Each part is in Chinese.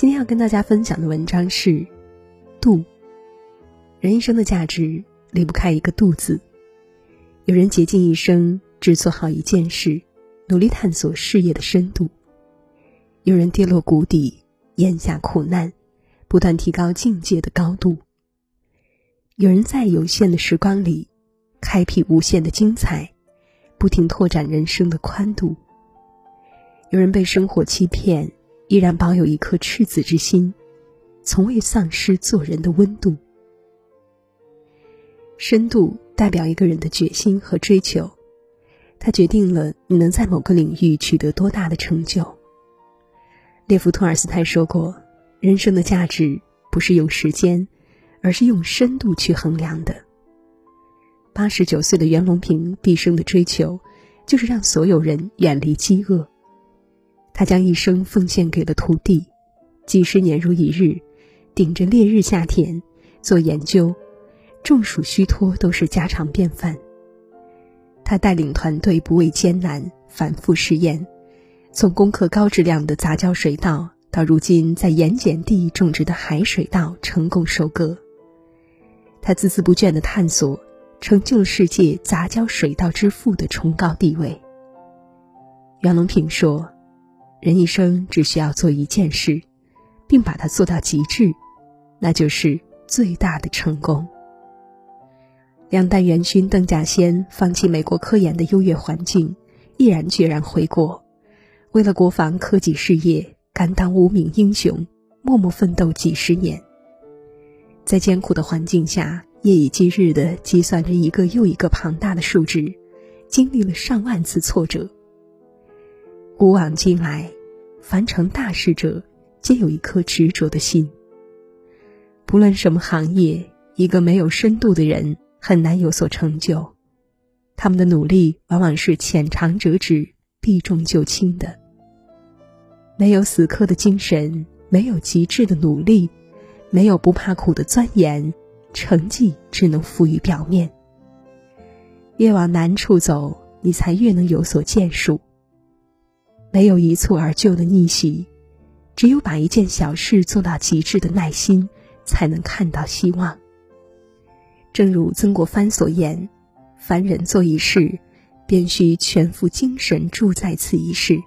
今天要跟大家分享的文章是“度”。人一生的价值离不开一个“度”字。有人竭尽一生只做好一件事，努力探索事业的深度；有人跌落谷底，咽下苦难，不断提高境界的高度；有人在有限的时光里，开辟无限的精彩，不停拓展人生的宽度；有人被生活欺骗。依然保有一颗赤子之心，从未丧失做人的温度。深度代表一个人的决心和追求，它决定了你能在某个领域取得多大的成就。列夫·托尔斯泰说过：“人生的价值不是用时间，而是用深度去衡量的。”八十九岁的袁隆平毕生的追求，就是让所有人远离饥饿。他将一生奉献给了土地，几十年如一日，顶着烈日下田做研究，中暑虚脱都是家常便饭。他带领团队不畏艰难，反复试验，从攻克高质量的杂交水稻，到如今在盐碱地种植的海水稻成功收割。他孜孜不倦的探索，成就了世界杂交水稻之父的崇高地位。袁隆平说。人一生只需要做一件事，并把它做到极致，那就是最大的成功。两弹元勋邓稼先放弃美国科研的优越环境，毅然决然回国，为了国防科技事业，甘当无名英雄，默默奋斗几十年。在艰苦的环境下，夜以继日地计算着一个又一个庞大的数值，经历了上万次挫折。古往今来，凡成大事者，皆有一颗执着的心。不论什么行业，一个没有深度的人很难有所成就。他们的努力往往是浅尝辄止、避重就轻的。没有死磕的精神，没有极致的努力，没有不怕苦的钻研，成绩只能浮于表面。越往难处走，你才越能有所建树。没有一蹴而就的逆袭，只有把一件小事做到极致的耐心，才能看到希望。正如曾国藩所言：“凡人做一事，便须全副精神注在此一事，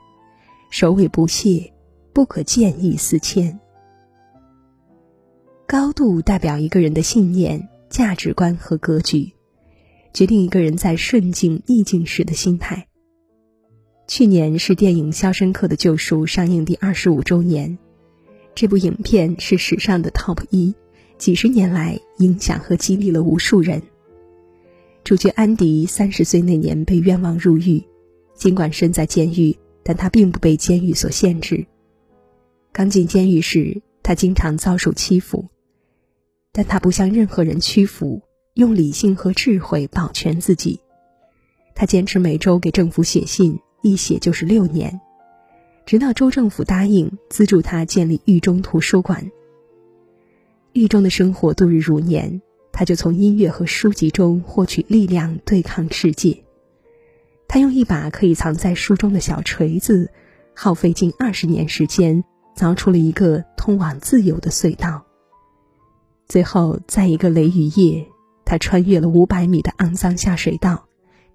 首尾不懈，不可见异思迁。”高度代表一个人的信念、价值观和格局，决定一个人在顺境逆境时的心态。去年是电影《肖申克的救赎》上映第二十五周年，这部影片是史上的 TOP 一，几十年来影响和激励了无数人。主角安迪三十岁那年被冤枉入狱，尽管身在监狱，但他并不被监狱所限制。刚进监狱时，他经常遭受欺负，但他不向任何人屈服，用理性和智慧保全自己。他坚持每周给政府写信。一写就是六年，直到州政府答应资助他建立狱中图书馆。狱中的生活度日如年，他就从音乐和书籍中获取力量对抗世界。他用一把可以藏在书中的小锤子，耗费近二十年时间，凿出了一个通往自由的隧道。最后，在一个雷雨夜，他穿越了五百米的肮脏下水道，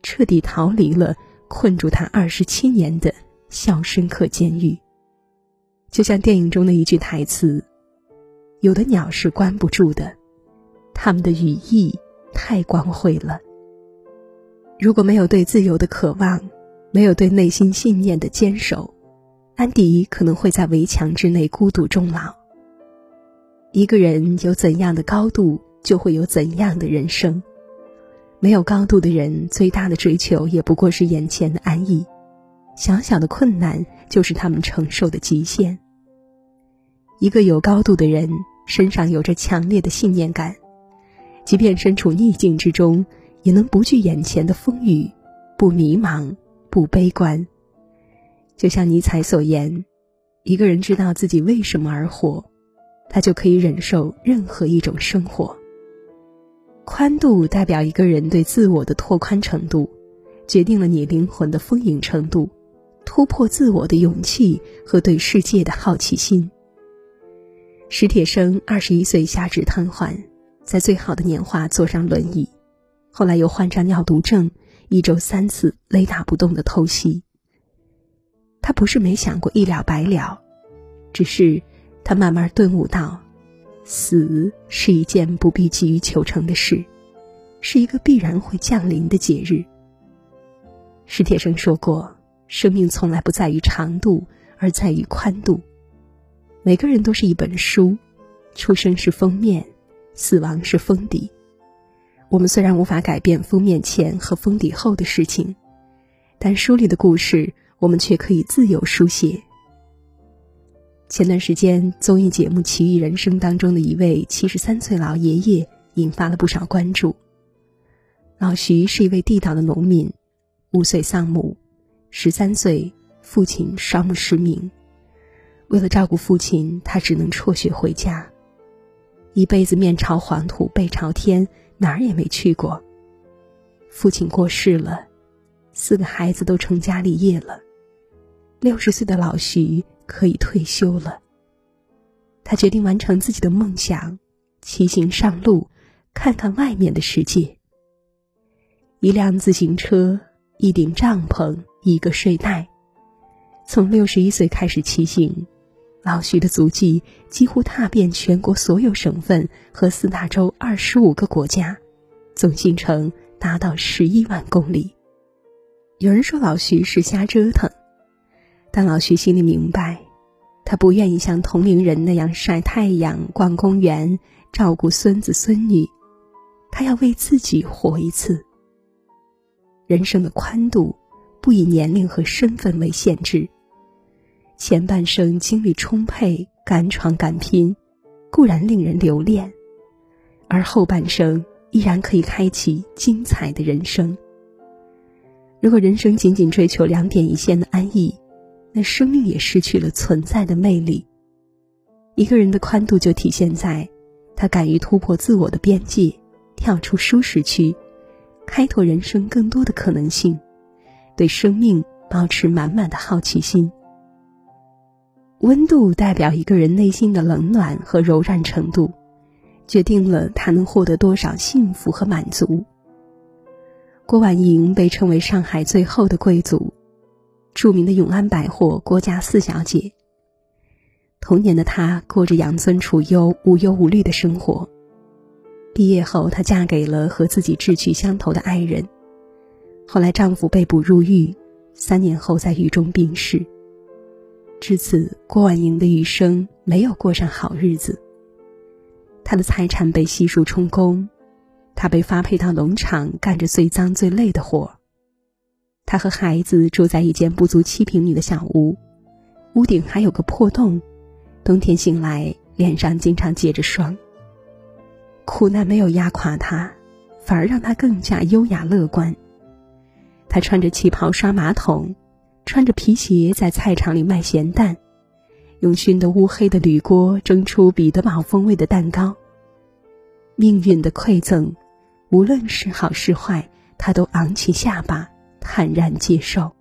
彻底逃离了。困住他二十七年的肖申克监狱，就像电影中的一句台词：“有的鸟是关不住的，它们的羽翼太光辉了。如果没有对自由的渴望，没有对内心信念的坚守，安迪可能会在围墙之内孤独终老。一个人有怎样的高度，就会有怎样的人生。”没有高度的人，最大的追求也不过是眼前的安逸。小小的困难就是他们承受的极限。一个有高度的人，身上有着强烈的信念感，即便身处逆境之中，也能不惧眼前的风雨，不迷茫，不悲观。就像尼采所言：“一个人知道自己为什么而活，他就可以忍受任何一种生活。”宽度代表一个人对自我的拓宽程度，决定了你灵魂的丰盈程度，突破自我的勇气和对世界的好奇心。史铁生二十一岁下肢瘫痪，在最好的年华坐上轮椅，后来又患上尿毒症，一周三次雷打不动的透析。他不是没想过一了百了，只是他慢慢顿悟到，死是一件不必急于求成的事，是一个必然会降临的节日。史铁生说过：“生命从来不在于长度，而在于宽度。每个人都是一本书，出生是封面，死亡是封底。我们虽然无法改变封面前和封底后的事情，但书里的故事。”我们却可以自由书写。前段时间，综艺节目《奇遇人生》当中的一位七十三岁老爷爷引发了不少关注。老徐是一位地道的农民，五岁丧母，十三岁父亲双目失明。为了照顾父亲，他只能辍学回家，一辈子面朝黄土背朝天，哪儿也没去过。父亲过世了，四个孩子都成家立业了。六十岁的老徐可以退休了。他决定完成自己的梦想，骑行上路，看看外面的世界。一辆自行车，一顶帐篷，一个睡袋。从六十一岁开始骑行，老徐的足迹几乎踏遍全国所有省份和四大洲二十五个国家，总行程达到十一万公里。有人说老徐是瞎折腾。但老徐心里明白，他不愿意像同龄人那样晒太阳、逛公园、照顾孙子孙女，他要为自己活一次。人生的宽度，不以年龄和身份为限制。前半生精力充沛、敢闯敢拼，固然令人留恋，而后半生依然可以开启精彩的人生。如果人生仅仅追求两点一线的安逸，那生命也失去了存在的魅力。一个人的宽度就体现在，他敢于突破自我的边界，跳出舒适区，开拓人生更多的可能性，对生命保持满满的好奇心。温度代表一个人内心的冷暖和柔软程度，决定了他能获得多少幸福和满足。郭婉莹被称为上海最后的贵族。著名的永安百货郭家四小姐。童年的她过着养尊处优、无忧无虑的生活。毕业后，她嫁给了和自己志趣相投的爱人。后来，丈夫被捕入狱，三年后在狱中病逝。至此，郭婉莹的余生没有过上好日子。她的财产被悉数充公，她被发配到农场，干着最脏最累的活。他和孩子住在一间不足七平米的小屋，屋顶还有个破洞，冬天醒来脸上经常结着霜。苦难没有压垮他，反而让他更加优雅乐观。他穿着旗袍刷马桶，穿着皮鞋在菜场里卖咸蛋，用熏得乌黑的铝锅蒸出彼得堡风味的蛋糕。命运的馈赠，无论是好是坏，他都昂起下巴。坦然接受。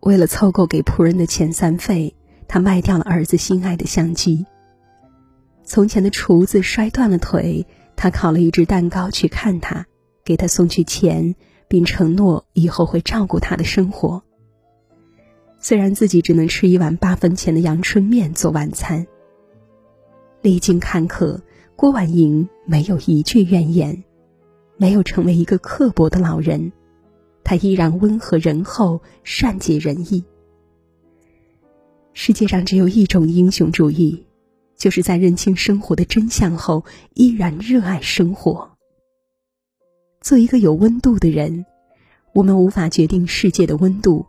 为了凑够给仆人的遣散费，他卖掉了儿子心爱的相机。从前的厨子摔断了腿，他烤了一只蛋糕去看他，给他送去钱，并承诺以后会照顾他的生活。虽然自己只能吃一碗八分钱的阳春面做晚餐。历经坎坷，郭婉莹没有一句怨言，没有成为一个刻薄的老人。他依然温和仁厚、善解人意。世界上只有一种英雄主义，就是在认清生活的真相后，依然热爱生活。做一个有温度的人，我们无法决定世界的温度，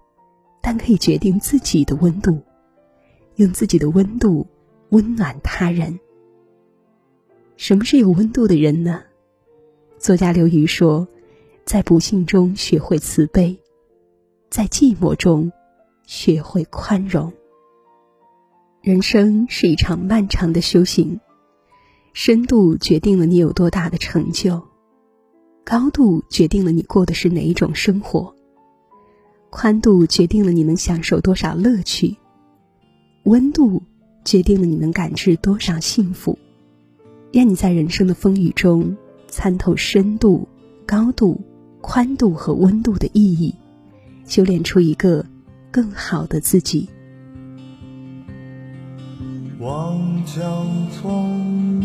但可以决定自己的温度，用自己的温度温暖他人。什么是有温度的人呢？作家刘瑜说。在不幸中学会慈悲，在寂寞中学会宽容。人生是一场漫长的修行，深度决定了你有多大的成就，高度决定了你过的是哪一种生活，宽度决定了你能享受多少乐趣，温度决定了你能感知多少幸福，愿你在人生的风雨中参透深度、高度、宽度和温度的意义，修炼出一个更好的自己。望江从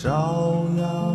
照耀。